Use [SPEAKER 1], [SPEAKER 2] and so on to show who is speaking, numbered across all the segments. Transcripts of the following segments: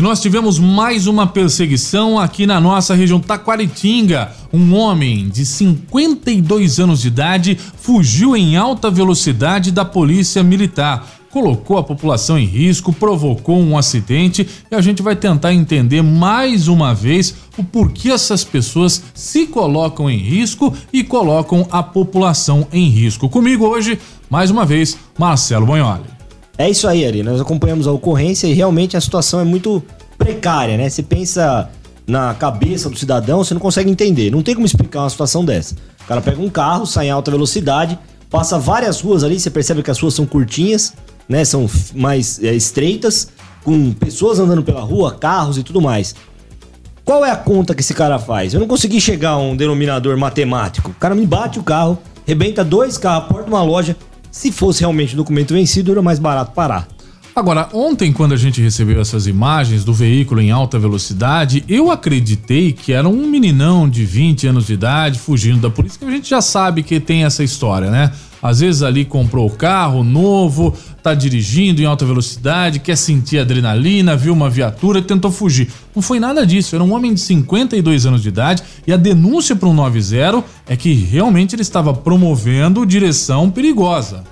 [SPEAKER 1] E nós tivemos mais uma perseguição aqui na nossa região Taquaritinga. Um homem de 52 anos de idade fugiu em alta velocidade da polícia militar. Colocou a população em risco, provocou um acidente e a gente vai tentar entender mais uma vez o porquê essas pessoas se colocam em risco e colocam a população em risco. Comigo hoje, mais uma vez, Marcelo Bonholi.
[SPEAKER 2] É isso aí, Ari. Nós acompanhamos a ocorrência e realmente a situação é muito precária, né? Você pensa na cabeça do cidadão, você não consegue entender. Não tem como explicar uma situação dessa. O cara pega um carro, sai em alta velocidade, passa várias ruas ali, você percebe que as ruas são curtinhas, né? São mais é, estreitas, com pessoas andando pela rua, carros e tudo mais. Qual é a conta que esse cara faz? Eu não consegui chegar a um denominador matemático. O cara me bate o carro, rebenta dois carros, porta uma loja, se fosse realmente documento vencido, era mais barato parar.
[SPEAKER 1] Agora, ontem, quando a gente recebeu essas imagens do veículo em alta velocidade, eu acreditei que era um meninão de 20 anos de idade fugindo da polícia, que a gente já sabe que tem essa história, né? Às vezes ali comprou o carro novo, tá dirigindo em alta velocidade, quer sentir adrenalina, viu uma viatura e tentou fugir. Não foi nada disso, era um homem de 52 anos de idade e a denúncia para o 90 é que realmente ele estava promovendo direção perigosa.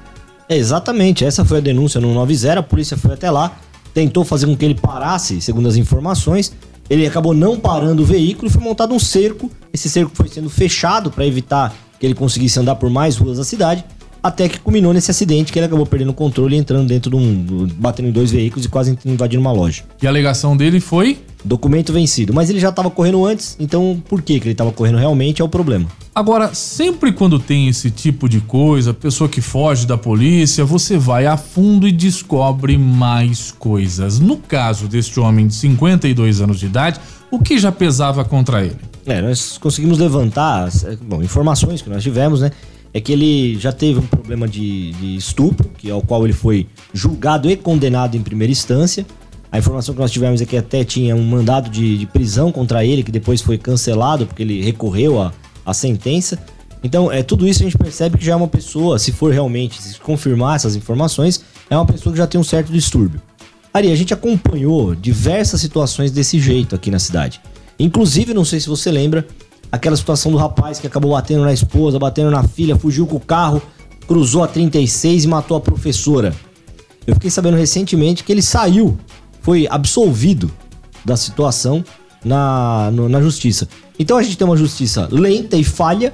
[SPEAKER 2] Exatamente, essa foi a denúncia no 90, a polícia foi até lá, tentou fazer com que ele parasse, segundo as informações. Ele acabou não parando o veículo e foi montado um cerco. Esse cerco foi sendo fechado para evitar que ele conseguisse andar por mais ruas da cidade até que culminou nesse acidente que ele acabou perdendo o controle e entrando dentro de um. batendo em dois veículos e quase invadindo uma loja.
[SPEAKER 1] E a alegação dele foi?
[SPEAKER 2] Documento vencido. Mas ele já estava correndo antes, então por que, que ele estava correndo realmente é o problema.
[SPEAKER 1] Agora, sempre quando tem esse tipo de coisa, pessoa que foge da polícia, você vai a fundo e descobre mais coisas. No caso deste homem de 52 anos de idade, o que já pesava contra ele?
[SPEAKER 2] É, nós conseguimos levantar, bom, informações que nós tivemos, né? É que ele já teve um problema de, de estupro, que é o qual ele foi julgado e condenado em primeira instância. A informação que nós tivemos é que até tinha um mandado de, de prisão contra ele, que depois foi cancelado porque ele recorreu à, à sentença. Então, é tudo isso a gente percebe que já é uma pessoa, se for realmente se confirmar essas informações, é uma pessoa que já tem um certo distúrbio. Ari, a gente acompanhou diversas situações desse jeito aqui na cidade. Inclusive, não sei se você lembra, aquela situação do rapaz que acabou batendo na esposa, batendo na filha, fugiu com o carro, cruzou a 36 e matou a professora. Eu fiquei sabendo recentemente que ele saiu, foi absolvido da situação na, no, na justiça. Então a gente tem uma justiça lenta e falha,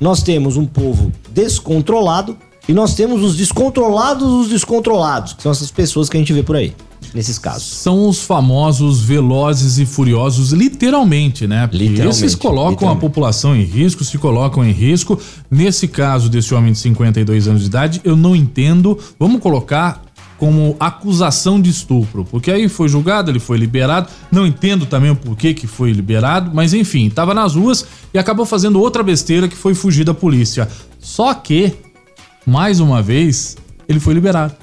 [SPEAKER 2] nós temos um povo descontrolado e nós temos os descontrolados dos descontrolados, que são essas pessoas que a gente vê por aí nesses casos.
[SPEAKER 1] São os famosos velozes e furiosos, literalmente, né? Porque literalmente, esses colocam a população em risco, se colocam em risco. Nesse caso desse homem de 52 anos de idade, eu não entendo. Vamos colocar como acusação de estupro, porque aí foi julgado, ele foi liberado. Não entendo também o porquê que foi liberado, mas enfim, estava nas ruas e acabou fazendo outra besteira que foi fugir da polícia. Só que, mais uma vez, ele foi liberado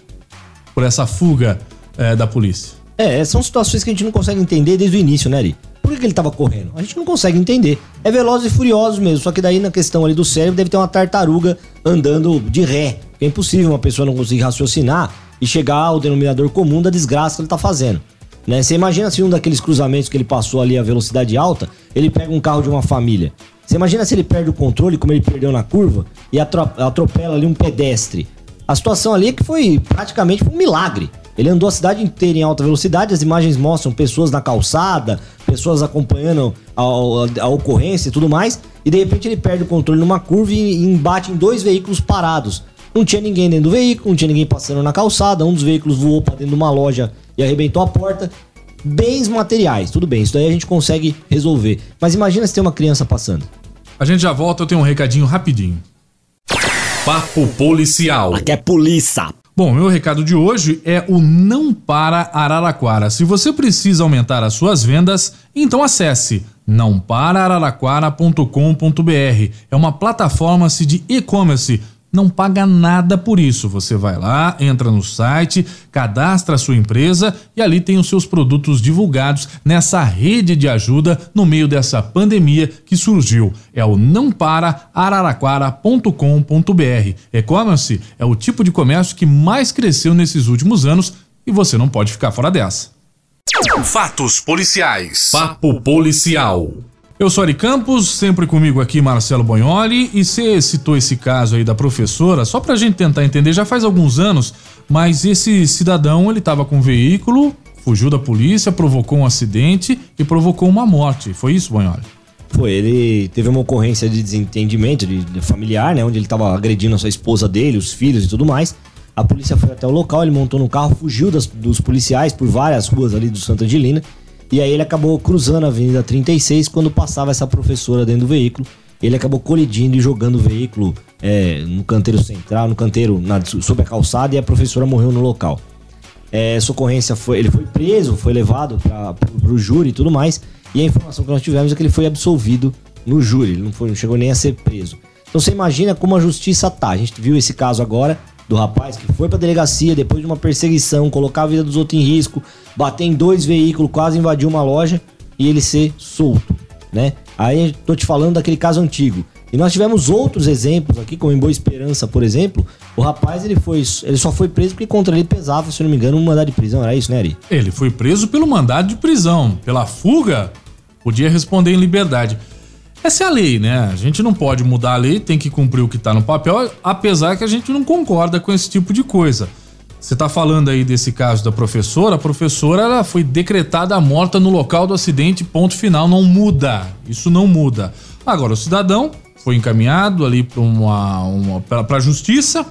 [SPEAKER 1] por essa fuga é, da polícia.
[SPEAKER 2] É, são situações que a gente não consegue entender desde o início, né, Ari? Por que, que ele tava correndo? A gente não consegue entender. É veloz e furioso mesmo, só que daí na questão ali do cérebro deve ter uma tartaruga andando de ré. É impossível uma pessoa não conseguir raciocinar e chegar ao denominador comum da desgraça que ele tá fazendo. Né? Você imagina se um daqueles cruzamentos que ele passou ali a velocidade alta, ele pega um carro de uma família. Você imagina se ele perde o controle, como ele perdeu na curva, e atropela ali um pedestre. A situação ali é que foi praticamente um milagre. Ele andou a cidade inteira em alta velocidade, as imagens mostram pessoas na calçada, pessoas acompanhando a, a, a ocorrência e tudo mais, e de repente ele perde o controle numa curva e, e embate em dois veículos parados. Não tinha ninguém dentro do veículo, não tinha ninguém passando na calçada, um dos veículos voou para dentro de uma loja e arrebentou a porta. Bens materiais, tudo bem, isso daí a gente consegue resolver. Mas imagina se tem uma criança passando.
[SPEAKER 1] A gente já volta, eu tenho um recadinho rapidinho.
[SPEAKER 3] Papo Policial.
[SPEAKER 2] Aqui é polícia.
[SPEAKER 1] Bom, meu recado de hoje é o Não Para Araraquara. Se você precisa aumentar as suas vendas, então acesse nãoparararaquara.com.br. É uma plataforma de e-commerce não paga nada por isso. Você vai lá, entra no site, cadastra a sua empresa e ali tem os seus produtos divulgados nessa rede de ajuda no meio dessa pandemia que surgiu. É o nãoparararaquara.com.br. E-commerce é o tipo de comércio que mais cresceu nesses últimos anos e você não pode ficar fora dessa.
[SPEAKER 3] Fatos policiais. Papo policial.
[SPEAKER 1] Eu sou Ari Campos, sempre comigo aqui Marcelo Bonholi, e você citou esse caso aí da professora, só pra gente tentar entender, já faz alguns anos, mas esse cidadão, ele tava com um veículo, fugiu da polícia, provocou um acidente e provocou uma morte, foi isso, Bonholi?
[SPEAKER 2] Foi, ele teve uma ocorrência de desentendimento de, familiar, né, onde ele tava agredindo a sua esposa dele, os filhos e tudo mais, a polícia foi até o local, ele montou no carro, fugiu das, dos policiais por várias ruas ali do Santa Angelina. E aí ele acabou cruzando a Avenida 36 quando passava essa professora dentro do veículo. Ele acabou colidindo e jogando o veículo é, no canteiro central, no canteiro na, sob a calçada e a professora morreu no local. É, essa ocorrência foi. Ele foi preso, foi levado para o júri e tudo mais. E a informação que nós tivemos é que ele foi absolvido no júri, ele não, foi, não chegou nem a ser preso. Então você imagina como a justiça tá. A gente viu esse caso agora do rapaz que foi pra delegacia depois de uma perseguição, colocar a vida dos outros em risco, bater em dois veículos, quase invadir uma loja e ele ser solto, né? Aí tô te falando daquele caso antigo. E nós tivemos outros exemplos aqui, como em Boa Esperança, por exemplo. O rapaz ele foi, ele só foi preso porque contra ele pesava, se não me engano, um mandado de prisão. Era isso, né, Ari?
[SPEAKER 1] Ele foi preso pelo mandado de prisão. Pela fuga, podia responder em liberdade. Essa é a lei, né? A gente não pode mudar a lei, tem que cumprir o que está no papel, apesar que a gente não concorda com esse tipo de coisa. Você está falando aí desse caso da professora, a professora ela foi decretada morta no local do acidente, ponto final, não muda. Isso não muda. Agora, o cidadão foi encaminhado ali para uma, uma a justiça,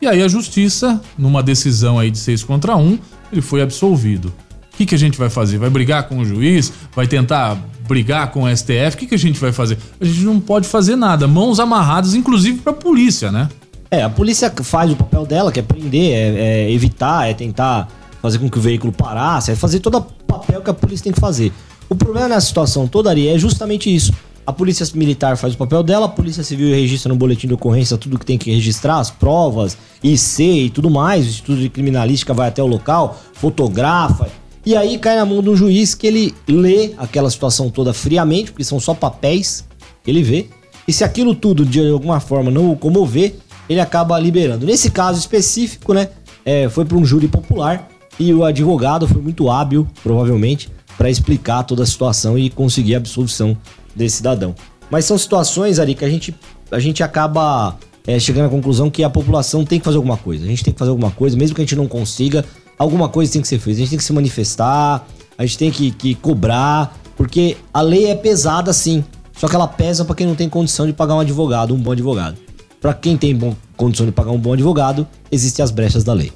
[SPEAKER 1] e aí a justiça, numa decisão aí de seis contra um, ele foi absolvido. O que, que a gente vai fazer? Vai brigar com o juiz? Vai tentar brigar com o STF? O que, que a gente vai fazer? A gente não pode fazer nada. Mãos amarradas, inclusive para a polícia, né?
[SPEAKER 2] É, a polícia faz o papel dela, que é prender, é, é evitar, é tentar fazer com que o veículo parasse, é fazer todo o papel que a polícia tem que fazer. O problema nessa situação toda, Ari, é justamente isso. A polícia militar faz o papel dela, a polícia civil registra no boletim de ocorrência tudo que tem que registrar, as provas, IC e tudo mais, o Instituto de Criminalística vai até o local, fotografa, e aí cai na mão de um juiz que ele lê aquela situação toda friamente, porque são só papéis que ele vê. E se aquilo tudo de alguma forma não o comover, ele acaba liberando. Nesse caso específico, né, é, foi para um júri popular e o advogado foi muito hábil, provavelmente, para explicar toda a situação e conseguir a absolvição desse cidadão. Mas são situações, ali que a gente, a gente acaba é, chegando à conclusão que a população tem que fazer alguma coisa. A gente tem que fazer alguma coisa, mesmo que a gente não consiga, alguma coisa tem que ser feita. A gente tem que se manifestar, a gente tem que, que cobrar, porque a lei é pesada sim. Só que ela pesa para quem não tem condição de pagar um advogado, um bom advogado. Para quem tem bom, condição de pagar um bom advogado, existem as brechas da lei.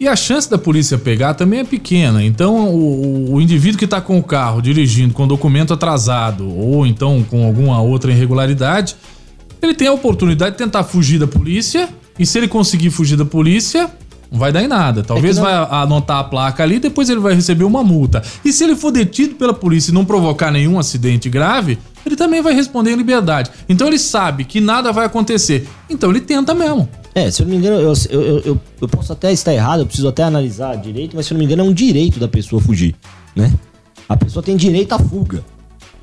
[SPEAKER 1] E a chance da polícia pegar também é pequena. Então, o, o indivíduo que está com o carro dirigindo com documento atrasado ou então com alguma outra irregularidade, ele tem a oportunidade de tentar fugir da polícia. E se ele conseguir fugir da polícia, não vai dar em nada. Talvez é não... vai anotar a placa ali, depois ele vai receber uma multa. E se ele for detido pela polícia e não provocar nenhum acidente grave, ele também vai responder em liberdade. Então ele sabe que nada vai acontecer. Então ele tenta mesmo.
[SPEAKER 2] É, se eu não me engano, eu, eu, eu, eu posso até estar errado, eu preciso até analisar direito, mas se eu não me engano, é um direito da pessoa fugir, né? A pessoa tem direito à fuga.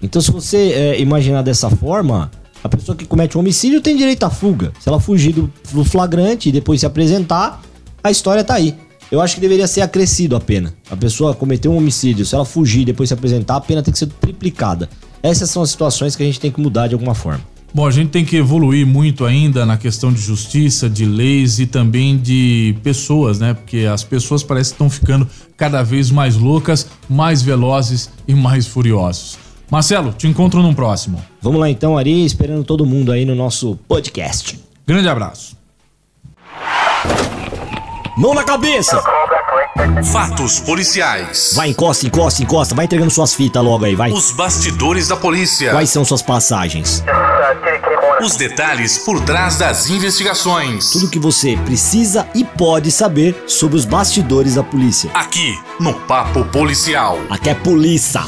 [SPEAKER 2] Então, se você é, imaginar dessa forma, a pessoa que comete um homicídio tem direito à fuga. Se ela fugir do, do flagrante e depois se apresentar, a história tá aí. Eu acho que deveria ser acrescido a pena. A pessoa cometeu um homicídio, se ela fugir e depois se apresentar, a pena tem que ser triplicada. Essas são as situações que a gente tem que mudar de alguma forma.
[SPEAKER 1] Bom, a gente tem que evoluir muito ainda na questão de justiça, de leis e também de pessoas, né? Porque as pessoas parecem que estão ficando cada vez mais loucas, mais velozes e mais furiosos. Marcelo, te encontro num próximo.
[SPEAKER 2] Vamos lá então, Ari, esperando todo mundo aí no nosso podcast.
[SPEAKER 1] Grande abraço.
[SPEAKER 2] Mão na cabeça!
[SPEAKER 3] Fatos policiais.
[SPEAKER 2] Vai, encosta, encosta, encosta. Vai entregando suas fitas logo aí, vai.
[SPEAKER 3] Os bastidores da polícia.
[SPEAKER 2] Quais são suas passagens?
[SPEAKER 3] Os detalhes por trás das investigações.
[SPEAKER 2] Tudo que você precisa e pode saber sobre os bastidores da polícia.
[SPEAKER 3] Aqui, no Papo Policial.
[SPEAKER 2] Aqui é polícia.